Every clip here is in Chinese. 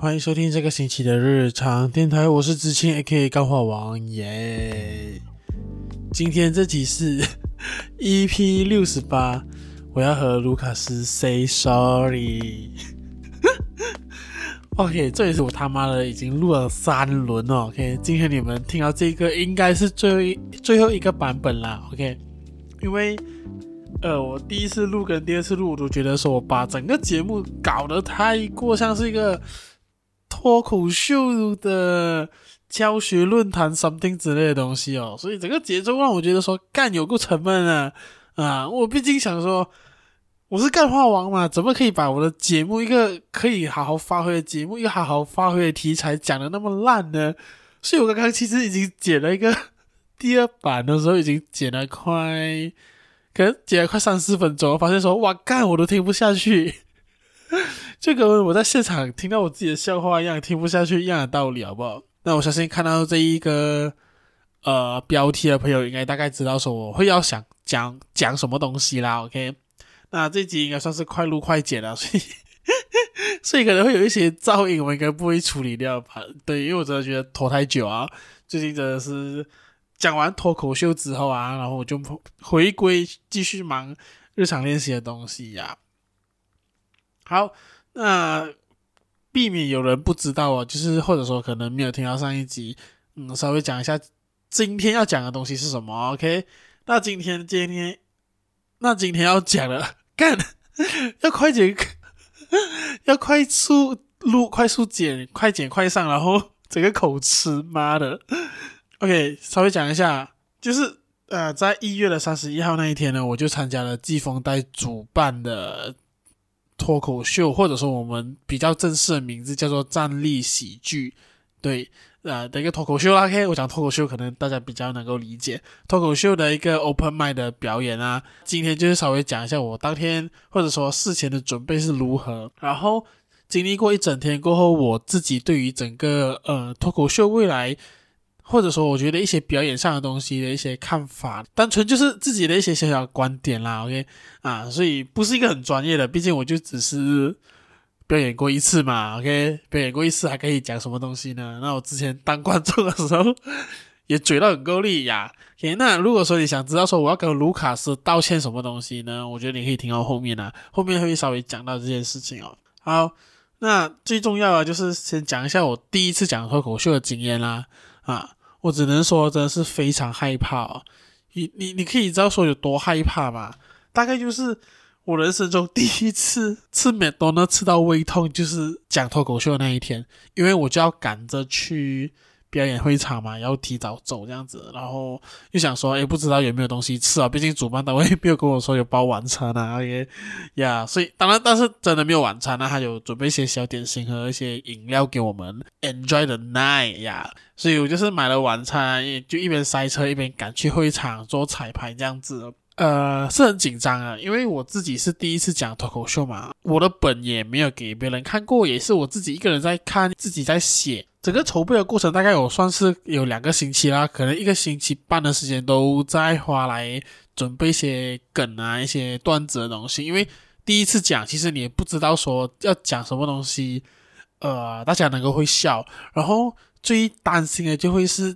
欢迎收听这个星期的日常电台，我是知青 A.K.A 钢化王耶。今天这集是 EP 六十八，我要和卢卡斯 say sorry。OK，这也是我他妈的已经录了三轮了。OK，今天你们听到这个应该是最后最后一个版本啦。OK，因为呃，我第一次录跟第二次录，我都觉得说我把整个节目搞得太过像是一个。脱口秀的教学论坛 something 之类的东西哦，所以整个节奏让我觉得说干有够沉闷啊啊！我毕竟想说我是干话王嘛，怎么可以把我的节目一个可以好好发挥的节目，一个好好发挥的题材讲的那么烂呢？所以我刚刚其实已经剪了一个第二版的时候，已经剪了快，可能剪了快三四分钟，发现说哇干我都听不下去。就跟我在现场听到我自己的笑话一样，听不下去一样的道理，好不好？那我相信看到这一个呃标题的朋友，应该大概知道说我会要想讲讲什么东西啦。OK，那这集应该算是快录快剪了，所以 所以可能会有一些噪音，我应该不会处理掉吧？对，因为我真的觉得拖太久啊。最近真的是讲完脱口秀之后啊，然后我就回归继续忙日常练习的东西呀、啊。好。那避免有人不知道啊，就是或者说可能没有听到上一集，嗯，稍微讲一下今天要讲的东西是什么？OK？那今天今天那今天要讲的，干要快剪，要快 速录，快速剪，快剪快上，然后整个口吃，妈的！OK，稍微讲一下，就是呃，在一月的三十一号那一天呢，我就参加了季风带主办的。脱口秀，或者说我们比较正式的名字叫做站立喜剧，对，呃，的一个脱口秀啦。OK，我讲脱口秀，可能大家比较能够理解脱口秀的一个 open mic 的表演啊。今天就是稍微讲一下我当天或者说事前的准备是如何，然后经历过一整天过后，我自己对于整个呃脱口秀未来。或者说，我觉得一些表演上的东西的一些看法，单纯就是自己的一些小小观点啦。OK 啊，所以不是一个很专业的，毕竟我就只是表演过一次嘛。OK，表演过一次还可以讲什么东西呢？那我之前当观众的时候 也嘴到很够力呀。OK，那如果说你想知道说我要跟卢卡斯道歉什么东西呢？我觉得你可以听到后面啊，后面会稍微讲到这件事情哦。好，那最重要的就是先讲一下我第一次讲脱口秀的经验啦。啊。我只能说，真的是非常害怕哦。你你你可以知道说有多害怕吗？大概就是我人生中第一次吃美多呢吃到胃痛，就是讲脱口秀的那一天，因为我就要赶着去。表演会场嘛，要提早走这样子，然后又想说，诶，不知道有没有东西吃啊？毕竟主办单位没有跟我说有包晚餐啊，也呀，所以当然，但是真的没有晚餐啊，他有准备一些小点心和一些饮料给我们，enjoy the night 呀，所以我就是买了晚餐，就一边塞车一边赶去会场做彩排这样子，呃，是很紧张啊，因为我自己是第一次讲脱口秀嘛，我的本也没有给别人看过，也是我自己一个人在看，自己在写。整个筹备的过程大概有算是有两个星期啦，可能一个星期半的时间都在花来准备一些梗啊、一些段子的东西。因为第一次讲，其实你也不知道说要讲什么东西，呃，大家能够会笑。然后最担心的就会是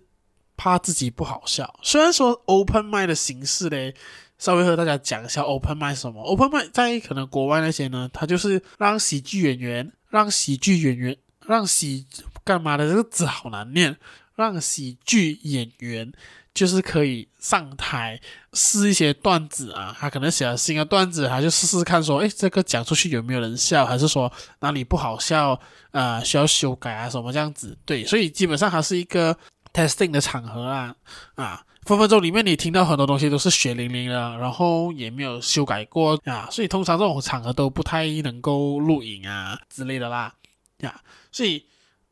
怕自己不好笑。虽然说 open mic 的形式嘞，稍微和大家讲一下 open mic 什么。open m i d 在可能国外那些呢，它就是让喜剧演员、让喜剧演员、让喜。干嘛的？这个字好难念。让喜剧演员就是可以上台试一些段子啊，他可能写了新的段子，他就试试看说，诶，这个讲出去有没有人笑，还是说哪里不好笑啊、需要修改啊什么这样子？对，所以基本上还是一个 testing 的场合啊啊，分分钟里面你听到很多东西都是血淋淋的，然后也没有修改过啊，所以通常这种场合都不太能够录影啊之类的啦呀，所以。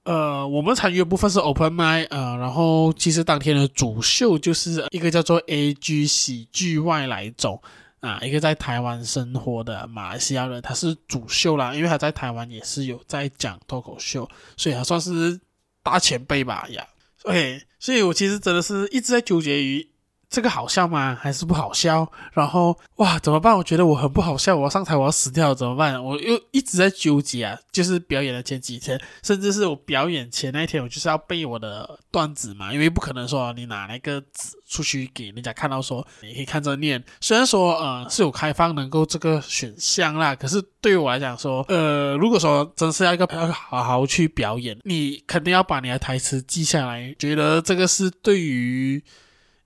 呃，我们参与的部分是 open mic，呃，然后其实当天的主秀就是一个叫做 AG 喜剧外来种啊，一个在台湾生活的马来西亚人，他是主秀啦，因为他在台湾也是有在讲脱口秀，所以他算是大前辈吧呀。OK，所以我其实真的是一直在纠结于这个好笑吗？还是不好笑？然后哇，怎么办？我觉得我很不好笑，我要上台我要死掉了，怎么办？我又一直在纠结啊。就是表演的前几天，甚至是我表演前那一天，我就是要背我的段子嘛，因为不可能说你拿那个纸出去给人家看到说你可以看着念。虽然说呃是有开放能够这个选项啦，可是对于我来讲说，呃，如果说真是要一个要好好去表演，你肯定要把你的台词记下来。觉得这个是对于。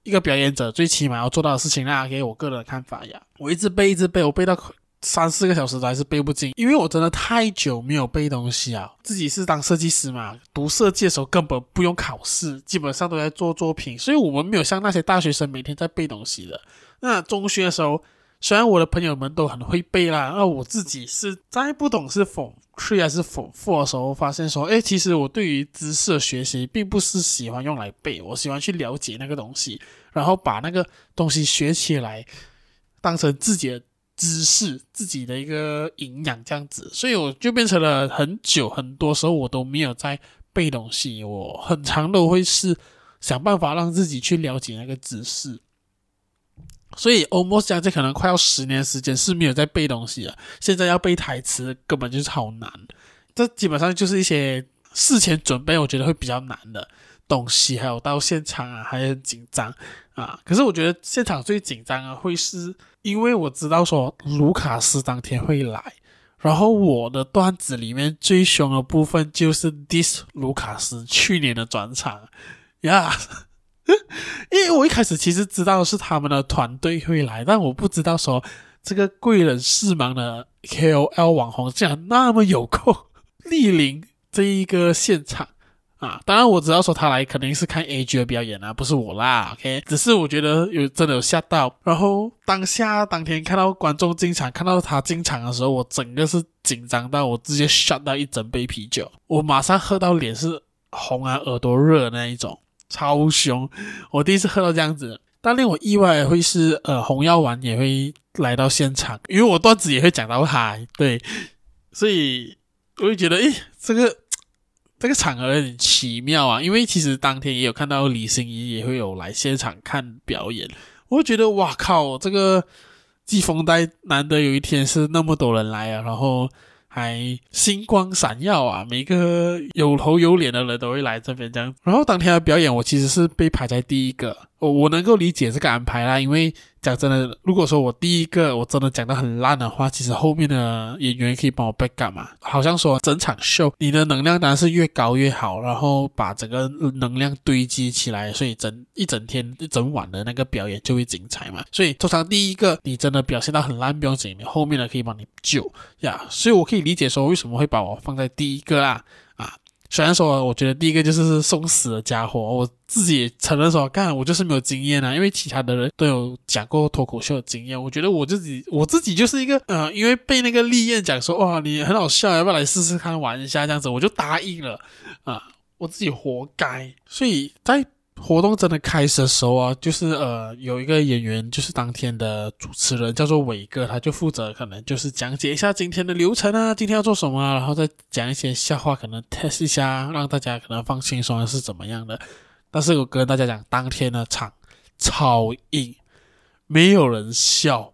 一个表演者最起码要做到的事情啦，给我个人的看法呀。我一直背，一直背，我背到三四个小时都还是背不进，因为我真的太久没有背东西啊。自己是当设计师嘛，读设计的时候根本不用考试，基本上都在做作品，所以我们没有像那些大学生每天在背东西的。那中学的时候。虽然我的朋友们都很会背啦，那我自己是在不懂是否 Form 3还是否 Form 4的时候，发现说，诶，其实我对于知识的学习，并不是喜欢用来背，我喜欢去了解那个东西，然后把那个东西学起来，当成自己的知识，自己的一个营养这样子，所以我就变成了很久，很多时候我都没有在背东西，我很常都会是想办法让自己去了解那个知识。所以，almost 讲这可能快要十年时间是没有在背东西了。现在要背台词，根本就是好难。这基本上就是一些事前准备，我觉得会比较难的东西。还有到现场啊，还很紧张啊。可是我觉得现场最紧张啊，会是因为我知道说卢卡斯当天会来，然后我的段子里面最凶的部分就是 diss 卢卡斯去年的转场呀。因为我一开始其实知道是他们的团队会来，但我不知道说这个贵人事忙的 KOL 网红竟然那么有空莅临这一个现场啊！当然我知道说他来肯定是看 AG 的表演啊，不是我啦。OK，只是我觉得有真的有吓到，然后当下当天看到观众进场，看到他进场的时候，我整个是紧张到我直接 shut 到一整杯啤酒，我马上喝到脸是红啊，耳朵热那一种。超凶！我第一次喝到这样子，但令我意外会是，呃，红药丸也会来到现场，因为我段子也会讲到他，对，所以我就觉得，诶，这个这个场合有点奇妙啊。因为其实当天也有看到李心怡也会有来现场看表演，我就觉得，哇靠，这个季风带难得有一天是那么多人来啊，然后。还星光闪耀啊！每个有头有脸的人都会来这边这样。然后当天的表演，我其实是被排在第一个。我我能够理解这个安排啦，因为讲真的，如果说我第一个我真的讲得很烂的话，其实后面的演员可以帮我 back up 嘛。好像说整场秀你的能量当然是越高越好，然后把整个能量堆积起来，所以整一整天一整晚的那个表演就会精彩嘛。所以通常第一个你真的表现到很烂不用紧，你后面的可以帮你救呀。所以我可以理解说为什么会把我放在第一个啦。虽然说，我觉得第一个就是送死的家伙，我自己承认说，干我就是没有经验啊，因为其他的人都有讲过脱口秀的经验，我觉得我自己我自己就是一个，呃，因为被那个丽燕讲说，哇，你很好笑，要不要来试试看玩一下这样子，我就答应了，啊，我自己活该，所以在。活动真的开始的时候啊，就是呃，有一个演员，就是当天的主持人，叫做伟哥，他就负责可能就是讲解一下今天的流程啊，今天要做什么啊，然后再讲一些笑话，可能 test 一下，让大家可能放轻松是怎么样的。但是我跟大家讲，当天的场超硬，没有人笑，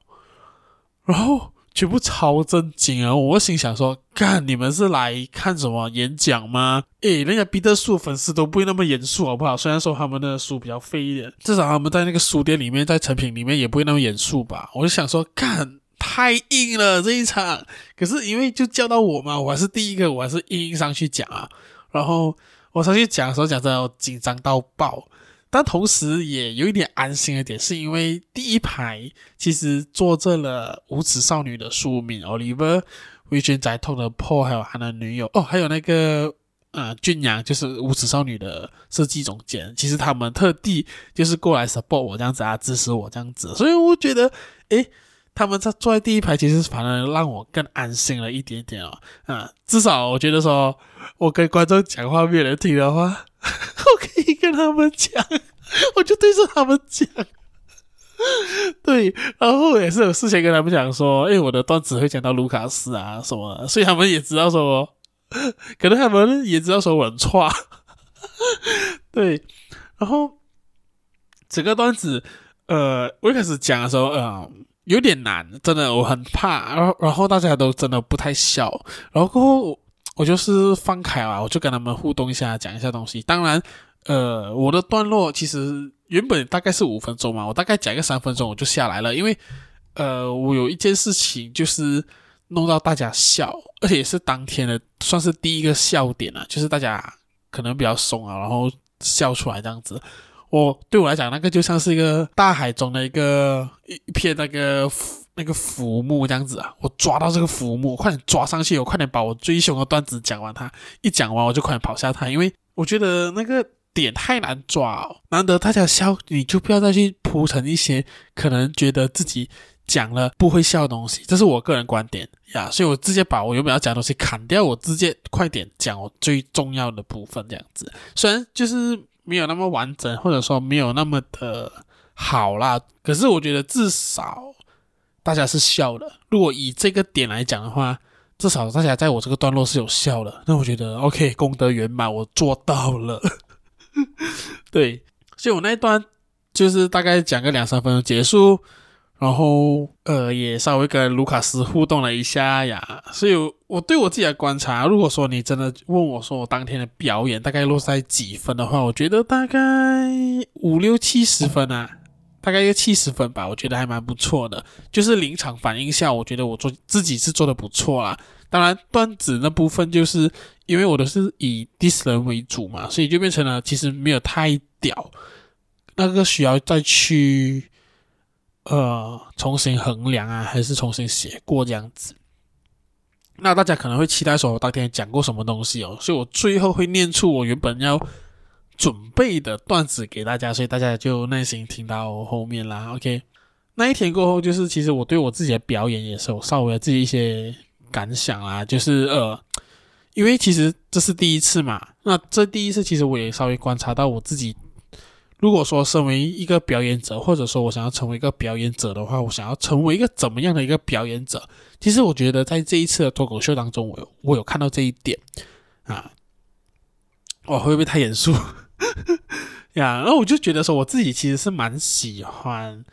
然后。全部超正经啊！我心想说，干你们是来看什么演讲吗？诶，人家彼得树粉丝都不会那么严肃，好不好？虽然说他们的书比较废一点，至少他们在那个书店里面，在成品里面也不会那么严肃吧？我就想说，干太硬了这一场。可是因为就叫到我嘛，我还是第一个，我还是硬硬上去讲啊。然后我上去讲的时候，讲真的紧张到爆。但同时也有一点安心的点，是因为第一排其实坐着了无耻少女的书敏 Oliver、魏俊在痛的 Paul，还有他的女友哦，还有那个呃俊阳，就是无耻少女的设计总监。其实他们特地就是过来 support 我这样子啊，支持我这样子，所以我觉得，诶，他们在坐在第一排，其实反而让我更安心了一点点哦。啊，至少我觉得说，我跟观众讲话没有人听的话。跟他们讲，我就对着他们讲，对，然后也是有事先跟他们讲说，哎，我的段子会讲到卢卡斯啊什么，所以他们也知道说，可能他们也知道说我很差，对，然后整个段子。呃，我一开始讲的时候，呃，有点难，真的，我很怕。然后，然后大家都真的不太笑。然后过后，我就是放开了，我就跟他们互动一下，讲一下东西。当然，呃，我的段落其实原本大概是五分钟嘛，我大概讲一个三分钟我就下来了，因为，呃，我有一件事情就是弄到大家笑，而且是当天的算是第一个笑点了，就是大家可能比较怂啊，然后笑出来这样子。我对我来讲，那个就像是一个大海中的一个一片那个那个浮木这样子啊，我抓到这个浮木，快点抓上去，我快点把我最凶的段子讲完它。它一讲完，我就快点跑下台，因为我觉得那个点太难抓哦，难得大家笑，你就不要再去铺成一些可能觉得自己讲了不会笑的东西，这是我个人观点呀。所以我直接把我原本要讲的东西砍掉，我直接快点讲我最重要的部分这样子。虽然就是。没有那么完整，或者说没有那么的好啦。可是我觉得至少大家是笑的。如果以这个点来讲的话，至少大家在我这个段落是有笑的。那我觉得 OK，功德圆满，我做到了。对，所以我那一段就是大概讲个两三分钟结束。然后，呃，也稍微跟卢卡斯互动了一下呀，所以我对我自己的观察，如果说你真的问我说我当天的表演大概落在几分的话，我觉得大概五六七十分啊，大概一个七十分吧，我觉得还蛮不错的。就是临场反应下，我觉得我做自己是做的不错啦。当然，段子那部分就是因为我都是以 diss 人为主嘛，所以就变成了其实没有太屌，那个需要再去。呃，重新衡量啊，还是重新写过这样子？那大家可能会期待说，我当天讲过什么东西哦，所以我最后会念出我原本要准备的段子给大家，所以大家就耐心听到后面啦。OK，那一天过后，就是其实我对我自己的表演也是有稍微自己一些感想啊，就是呃，因为其实这是第一次嘛，那这第一次其实我也稍微观察到我自己。如果说身为一个表演者，或者说我想要成为一个表演者的话，我想要成为一个怎么样的一个表演者？其实我觉得在这一次的脱口秀当中，我有我有看到这一点啊。我，会不会太严肃 呀？然后我就觉得说，我自己其实是蛮喜欢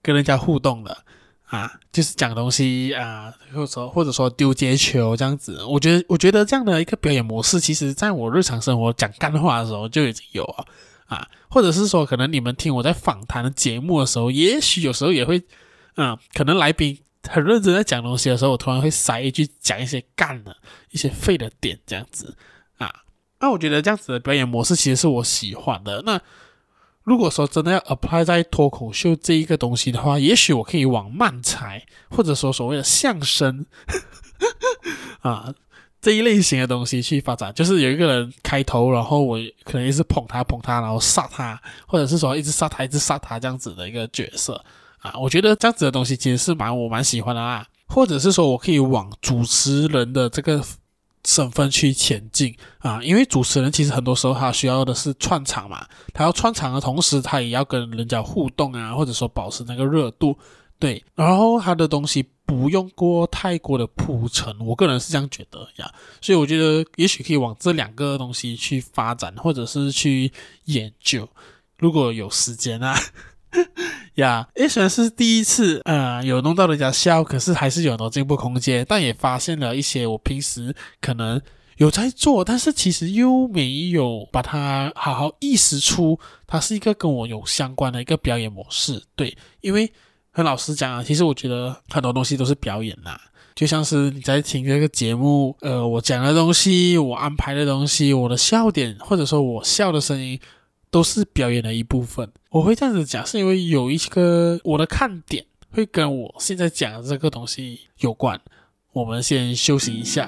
跟人家互动的啊，就是讲东西啊，或者说或者说丢接球这样子。我觉得我觉得这样的一个表演模式，其实在我日常生活讲干话的时候就已经有啊。啊，或者是说，可能你们听我在访谈的节目的时候，也许有时候也会，嗯，可能来宾很认真在讲东西的时候，我突然会塞一句讲一些干的、一些废的点这样子，啊，那我觉得这样子的表演模式其实是我喜欢的。那如果说真的要 apply 在脱口秀这一个东西的话，也许我可以往慢才，或者说所谓的相声，啊。这一类型的东西去发展，就是有一个人开头，然后我可能一直捧他捧他，然后杀他，或者是说一直杀他一直杀他这样子的一个角色啊，我觉得这样子的东西其实是蛮我蛮喜欢的啦。或者是说我可以往主持人的这个身份去前进啊，因为主持人其实很多时候他需要的是串场嘛，他要串场的同时，他也要跟人家互动啊，或者说保持那个热度，对，然后他的东西。不用过太过的铺陈，我个人是这样觉得呀，所以我觉得也许可以往这两个东西去发展，或者是去研究，如果有时间啊，呀，诶，虽然是第一次，呃，有弄到人家笑，可是还是有很多进步空间，但也发现了一些我平时可能有在做，但是其实又没有把它好好意识出，它是一个跟我有相关的一个表演模式，对，因为。很老实讲啊，其实我觉得很多东西都是表演呐，就像是你在听这个节目，呃，我讲的东西，我安排的东西，我的笑点，或者说我笑的声音，都是表演的一部分。我会这样子讲，是因为有一个我的看点会跟我现在讲的这个东西有关。我们先休息一下。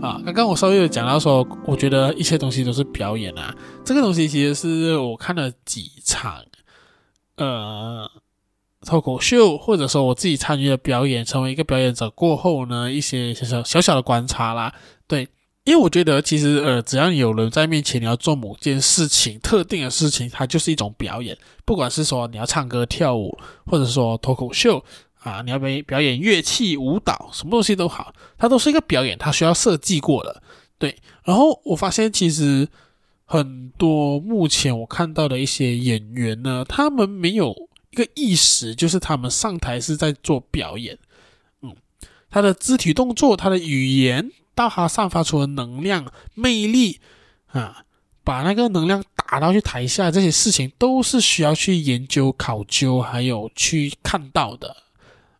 啊，刚刚我稍微有讲到说，我觉得一些东西都是表演啊。这个东西其实是我看了几场，呃，脱口秀，或者说我自己参与的表演，成为一个表演者过后呢，一些小小小小的观察啦。对，因为我觉得其实呃，只要有人在面前，你要做某件事情，特定的事情，它就是一种表演。不管是说你要唱歌跳舞，或者说脱口秀。啊，你要表表演乐器、舞蹈，什么东西都好，它都是一个表演，它需要设计过的。对，然后我发现其实很多目前我看到的一些演员呢，他们没有一个意识，就是他们上台是在做表演。嗯，他的肢体动作、他的语言，到他散发出的能量、魅力啊，把那个能量打到去台下，这些事情都是需要去研究、考究，还有去看到的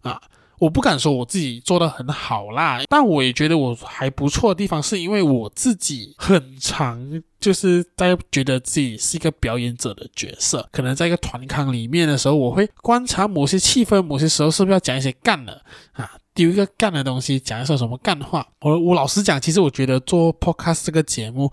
啊。我不敢说我自己做得很好啦，但我也觉得我还不错的地方，是因为我自己很长就是在觉得自己是一个表演者的角色，可能在一个团康里面的时候，我会观察某些气氛，某些时候是不是要讲一些干的啊，丢一个干的东西，讲一些什么干话。我我老实讲，其实我觉得做 podcast 这个节目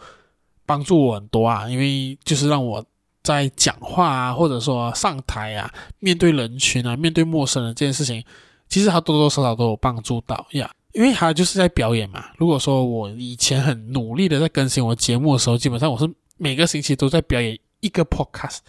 帮助我很多啊，因为就是让我在讲话啊，或者说上台啊，面对人群啊，面对陌生人这件事情。其实他多多少少都有帮助到呀，因为他就是在表演嘛。如果说我以前很努力的在更新我节目的时候，基本上我是每个星期都在表演一个 podcast，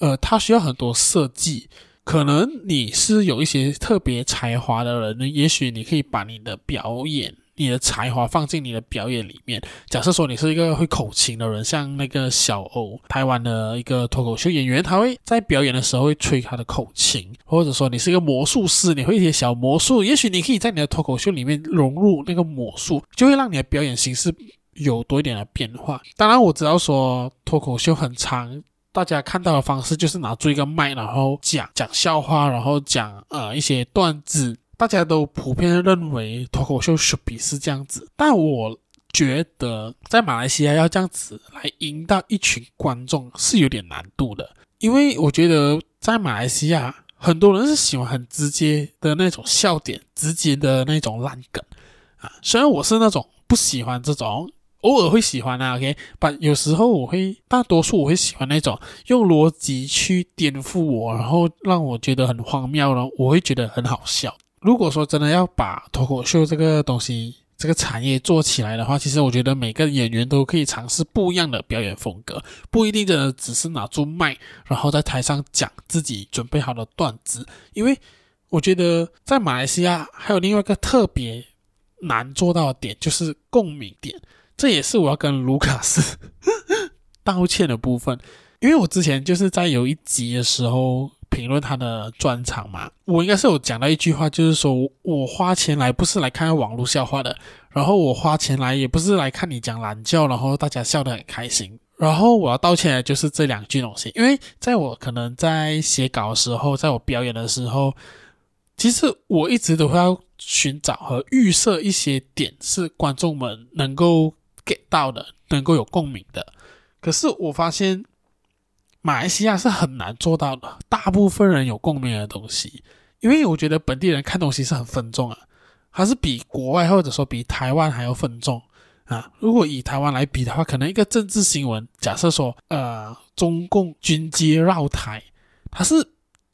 呃，他需要很多设计。可能你是有一些特别才华的人，也许你可以把你的表演。你的才华放进你的表演里面。假设说你是一个会口琴的人，像那个小欧，台湾的一个脱口秀演员，他会在表演的时候会吹他的口琴，或者说你是一个魔术师，你会一些小魔术，也许你可以在你的脱口秀里面融入那个魔术，就会让你的表演形式有多一点的变化。当然，我知道说脱口秀很长，大家看到的方式就是拿住一个麦，然后讲讲笑话，然后讲呃一些段子。大家都普遍认为脱口秀是这样子，但我觉得在马来西亚要这样子来赢到一群观众是有点难度的，因为我觉得在马来西亚很多人是喜欢很直接的那种笑点，直接的那种烂梗啊。虽然我是那种不喜欢这种，偶尔会喜欢啊，OK，但有时候我会，大多数我会喜欢那种用逻辑去颠覆我，然后让我觉得很荒谬，然后我会觉得很好笑。如果说真的要把脱口秀这个东西、这个产业做起来的话，其实我觉得每个演员都可以尝试不一样的表演风格，不一定真的只是拿住麦，然后在台上讲自己准备好的段子。因为我觉得在马来西亚还有另外一个特别难做到的点，就是共鸣点。这也是我要跟卢卡斯 道歉的部分，因为我之前就是在有一集的时候。评论他的专场嘛，我应该是有讲到一句话，就是说我花钱来不是来看网络笑话的，然后我花钱来也不是来看你讲懒觉，然后大家笑得很开心。然后我要道歉的就是这两句东西，因为在我可能在写稿的时候，在我表演的时候，其实我一直都会要寻找和预设一些点是观众们能够 get 到的，能够有共鸣的。可是我发现。马来西亚是很难做到的，大部分人有共鸣的东西，因为我觉得本地人看东西是很分众啊，还是比国外或者说比台湾还要分众啊。如果以台湾来比的话，可能一个政治新闻，假设说呃中共军机绕台，它是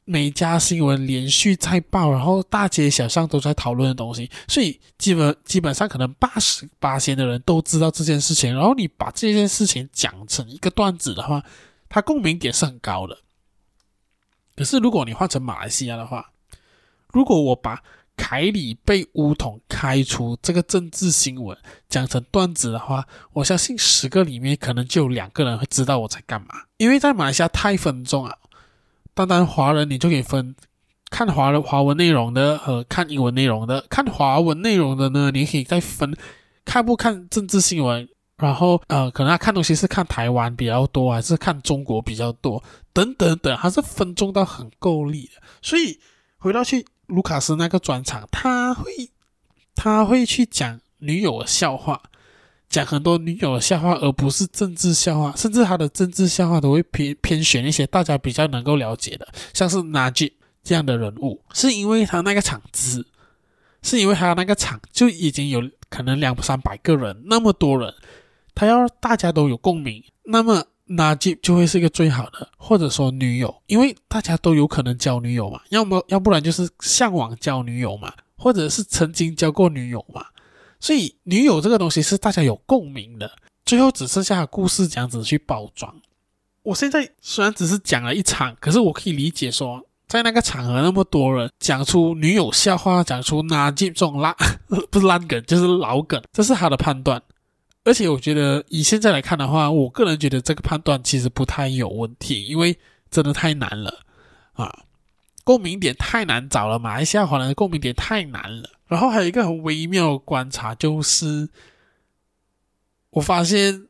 每家新闻连续在报，然后大街小巷都在讨论的东西，所以基本基本上可能八十八仙的人都知道这件事情，然后你把这件事情讲成一个段子的话。它共鸣点是很高的，可是如果你换成马来西亚的话，如果我把凯里被巫统开除这个政治新闻讲成段子的话，我相信十个里面可能就有两个人会知道我在干嘛。因为在马来西亚太分众啊，单单华人你就可以分看华人华文内容的和看英文内容的，看华文内容的呢，你可以再分看不看政治新闻。然后，呃，可能他看东西是看台湾比较多，还是看中国比较多，等等等，还是分众到很够力的。所以回到去卢卡斯那个专场，他会他会去讲女友的笑话，讲很多女友的笑话，而不是政治笑话，甚至他的政治笑话都会偏偏选一些大家比较能够了解的，像是 n a j i 这样的人物，是因为他那个场子，是因为他那个场就已经有可能两三百个人，那么多人。他要大家都有共鸣，那么那就就会是一个最好的，或者说女友，因为大家都有可能交女友嘛，要么要不然就是向往交女友嘛，或者是曾经交过女友嘛，所以女友这个东西是大家有共鸣的，最后只剩下故事这样子去包装。我现在虽然只是讲了一场，可是我可以理解说，在那个场合那么多人讲出女友笑话，讲出那这种烂不是烂梗就是老梗，这是他的判断。而且我觉得以现在来看的话，我个人觉得这个判断其实不太有问题，因为真的太难了啊，共鸣点太难找了。马来西亚华人的共鸣点太难了。然后还有一个很微妙的观察，就是我发现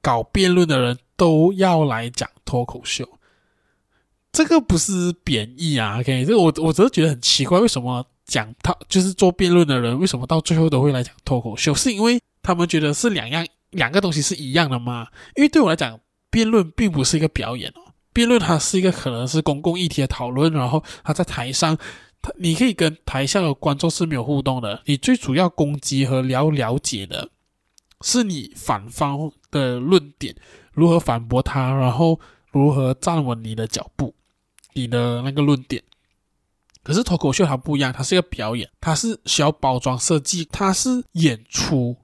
搞辩论的人都要来讲脱口秀，这个不是贬义啊，OK？这个我我只是觉得很奇怪，为什么讲他就是做辩论的人，为什么到最后都会来讲脱口秀？是因为他们觉得是两样两个东西是一样的吗？因为对我来讲，辩论并不是一个表演哦，辩论它是一个可能是公共议题的讨论，然后他在台上。你可以跟台下的观众是没有互动的，你最主要攻击和了了解的是你反方的论点，如何反驳他，然后如何站稳你的脚步，你的那个论点。可是脱口秀它不一样，它是一个表演，它是需要包装设计，它是演出，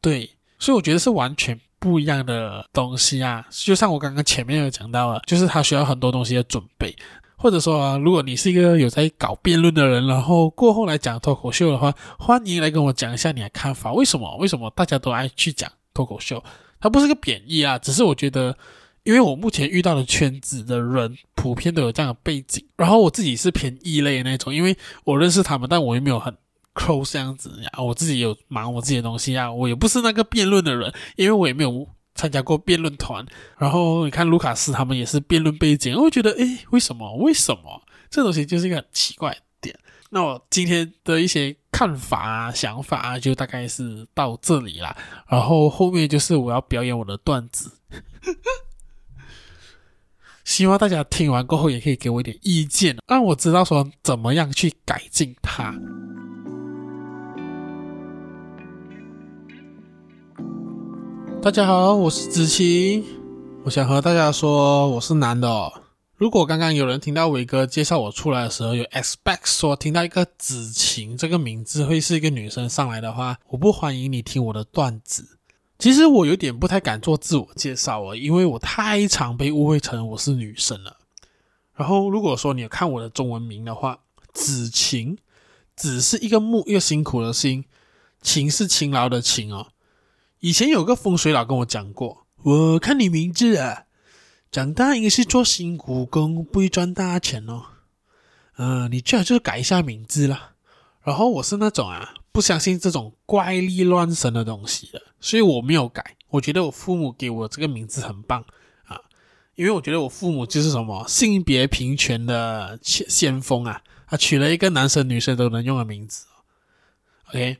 对，所以我觉得是完全不一样的东西啊。就像我刚刚前面有讲到了，就是它需要很多东西的准备。或者说啊，如果你是一个有在搞辩论的人，然后过后来讲脱口秀的话，欢迎来跟我讲一下你的看法。为什么？为什么大家都爱去讲脱口秀？它不是个贬义啊，只是我觉得，因为我目前遇到的圈子的人普遍都有这样的背景，然后我自己是偏异类的那种，因为我认识他们，但我又没有很 close 这样子呀。我自己有忙我自己的东西啊，我也不是那个辩论的人，因为我也没有。参加过辩论团，然后你看卢卡斯他们也是辩论背景，我会觉得诶，为什么？为什么？这东西就是一个很奇怪的点。那我今天的一些看法啊、想法啊，就大概是到这里啦。然后后面就是我要表演我的段子，希望大家听完过后也可以给我一点意见，让我知道说怎么样去改进它。大家好，我是子晴。我想和大家说，我是男的哦。如果刚刚有人听到伟哥介绍我出来的时候，有 expect 说听到一个子晴这个名字会是一个女生上来的话，我不欢迎你听我的段子。其实我有点不太敢做自我介绍哦，因为我太常被误会成我是女生了。然后如果说你有看我的中文名的话，子晴，子是一个木，一个辛苦的辛，勤是勤劳的勤哦。以前有个风水佬跟我讲过，我看你名字啊，长大应该是做辛苦工，不会赚大钱哦。嗯、你最好就是改一下名字啦。然后我是那种啊，不相信这种怪力乱神的东西的，所以我没有改。我觉得我父母给我这个名字很棒啊，因为我觉得我父母就是什么性别平权的先锋啊，他取了一个男生女生都能用的名字。OK。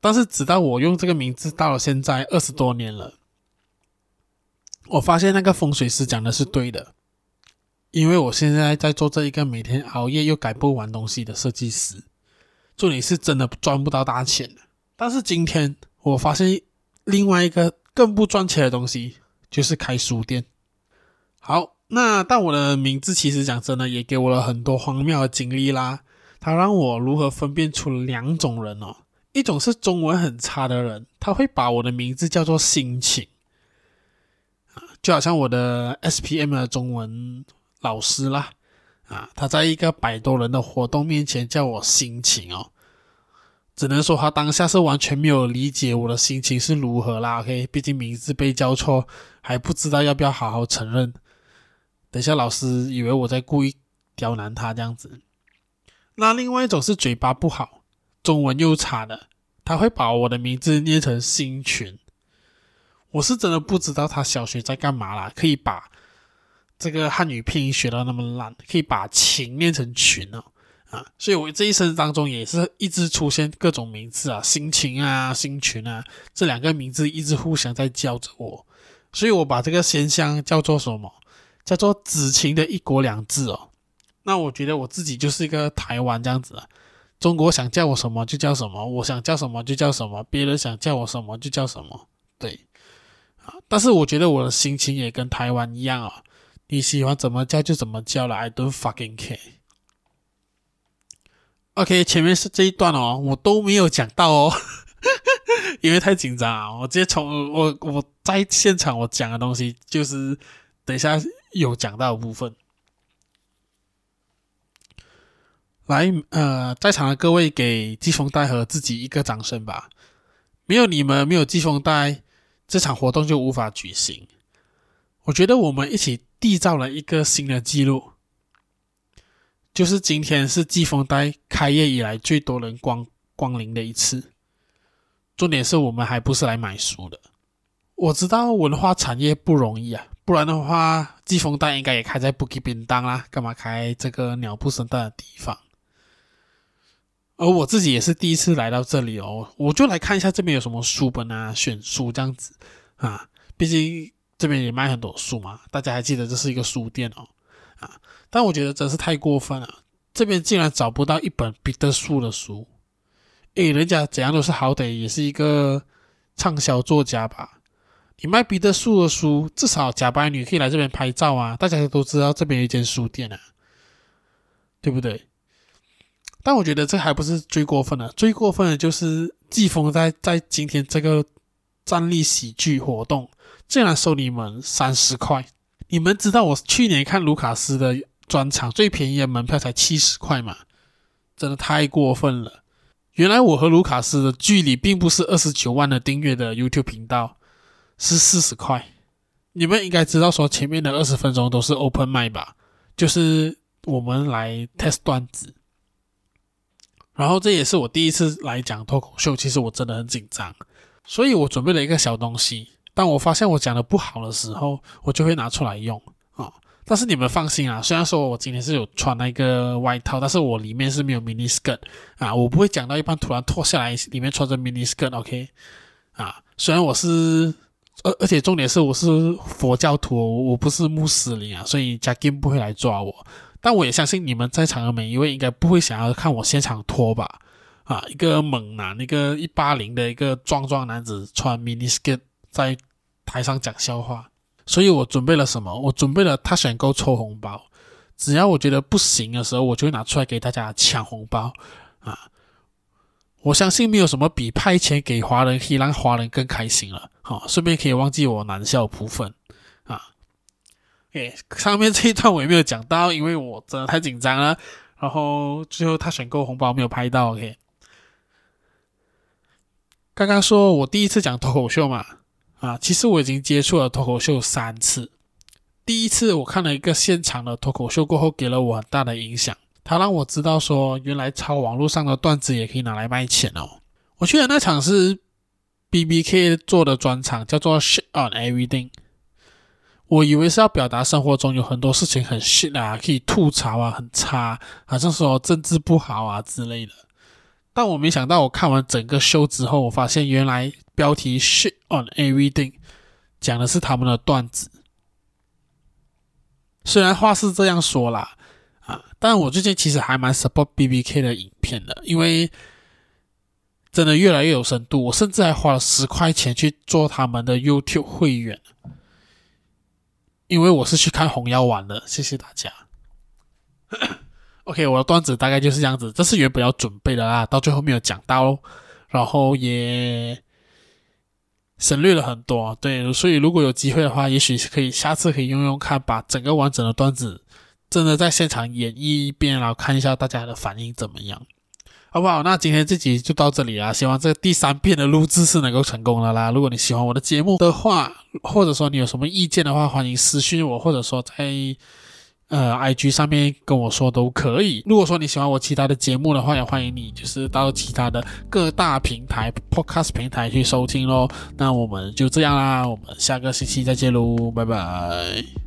但是直到我用这个名字到了现在二十多年了，我发现那个风水师讲的是对的，因为我现在在做这一个每天熬夜又改不完东西的设计师，这里是真的赚不到大钱的。但是今天我发现另外一个更不赚钱的东西，就是开书店。好，那但我的名字其实讲真的也给我了很多荒谬的经历啦，它让我如何分辨出两种人哦。一种是中文很差的人，他会把我的名字叫做心情，就好像我的 SPM 的中文老师啦，啊，他在一个百多人的活动面前叫我心情哦，只能说他当下是完全没有理解我的心情是如何啦。OK，毕竟名字被叫错，还不知道要不要好好承认。等下老师以为我在故意刁难他这样子。那另外一种是嘴巴不好。中文又差的，他会把我的名字念成星群，我是真的不知道他小学在干嘛啦，可以把这个汉语拼音学到那么烂，可以把情念成群哦，啊，所以我这一生当中也是一直出现各种名字啊，心情啊，星群啊，这两个名字一直互相在叫着我，所以我把这个现象叫做什么？叫做子晴的一国两制哦。那我觉得我自己就是一个台湾这样子啊。中国想叫我什么就叫什么，我想叫什么就叫什么，别人想叫我什么就叫什么，对，啊，但是我觉得我的心情也跟台湾一样啊，你喜欢怎么叫就怎么叫了，I don't fucking care。OK，前面是这一段哦，我都没有讲到哦，因为太紧张啊，我直接从我我在现场我讲的东西就是等一下有讲到的部分。来，呃，在场的各位给季风带和自己一个掌声吧。没有你们，没有季风带，这场活动就无法举行。我觉得我们一起缔造了一个新的记录，就是今天是季风带开业以来最多人光光临的一次。重点是我们还不是来买书的。我知道文化产业不容易啊，不然的话，季风带应该也开在布吉便当啦，干嘛开这个鸟不生蛋的地方？而我自己也是第一次来到这里哦，我就来看一下这边有什么书本啊，选书这样子啊。毕竟这边也卖很多书嘛，大家还记得这是一个书店哦啊。但我觉得真是太过分了，这边竟然找不到一本彼得树的书。诶，人家怎样都是好歹也是一个畅销作家吧？你卖彼得树的书，至少假白女可以来这边拍照啊，大家都知道这边有一间书店啊，对不对？但我觉得这还不是最过分的，最过分的就是季风在在今天这个站立喜剧活动，竟然收你们三十块。你们知道我去年看卢卡斯的专场，最便宜的门票才七十块吗？真的太过分了。原来我和卢卡斯的距离并不是二十九万的订阅的 YouTube 频道，是四十块。你们应该知道说前面的二十分钟都是 Open Mic 吧？就是我们来 test 段子。然后这也是我第一次来讲脱口秀，其实我真的很紧张，所以我准备了一个小东西。当我发现我讲的不好的时候，我就会拿出来用啊、但是你们放心啊，虽然说我今天是有穿那个外套，但是我里面是没有 mini skirt 啊，我不会讲到一半突然脱下来，里面穿着 mini skirt，OK？啊，虽然我是，而而且重点是我是佛教徒，我不是穆斯林啊，所以加金不会来抓我。但我也相信你们在场的每一位应该不会想要看我现场脱吧？啊，一个猛男，一个一八零的一个壮壮男子穿 mini skirt 在台上讲笑话，所以我准备了什么？我准备了他选购抽红包，只要我觉得不行的时候，我就会拿出来给大家抢红包啊！我相信没有什么比派钱给华人可以让华人更开心了。好，顺便可以忘记我男校部分。上面这一段我也没有讲到，因为我真的太紧张了。然后最后他选购红包没有拍到。OK，刚刚说我第一次讲脱口秀嘛，啊，其实我已经接触了脱口秀三次。第一次我看了一个现场的脱口秀过后，给了我很大的影响。他让我知道说，原来抄网络上的段子也可以拿来卖钱哦。我记得那场是 BBK 做的专场，叫做 Shit on Everything。我以为是要表达生活中有很多事情很 shit 啊，可以吐槽啊，很差，好像说政治不好啊之类的。但我没想到，我看完整个秀之后，我发现原来标题 shit on everything 讲的是他们的段子。虽然话是这样说啦，啊，但我最近其实还蛮 support BBK 的影片的，因为真的越来越有深度。我甚至还花了十块钱去做他们的 YouTube 会员。因为我是去看红药丸的，谢谢大家。OK，我的段子大概就是这样子，这是原本要准备的啦，到最后没有讲到，然后也省略了很多。对，所以如果有机会的话，也许可以下次可以用用看，把整个完整的段子真的在现场演绎一遍，然后看一下大家的反应怎么样。好不好？那今天这集就到这里啦。希望这第三遍的录制是能够成功的啦。如果你喜欢我的节目的话，或者说你有什么意见的话，欢迎私信我，或者说在呃 IG 上面跟我说都可以。如果说你喜欢我其他的节目的话，也欢迎你就是到其他的各大平台 Podcast 平台去收听喽。那我们就这样啦，我们下个星期再见喽，拜拜。